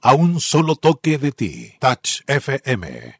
a un solo toque de ti. Touch FM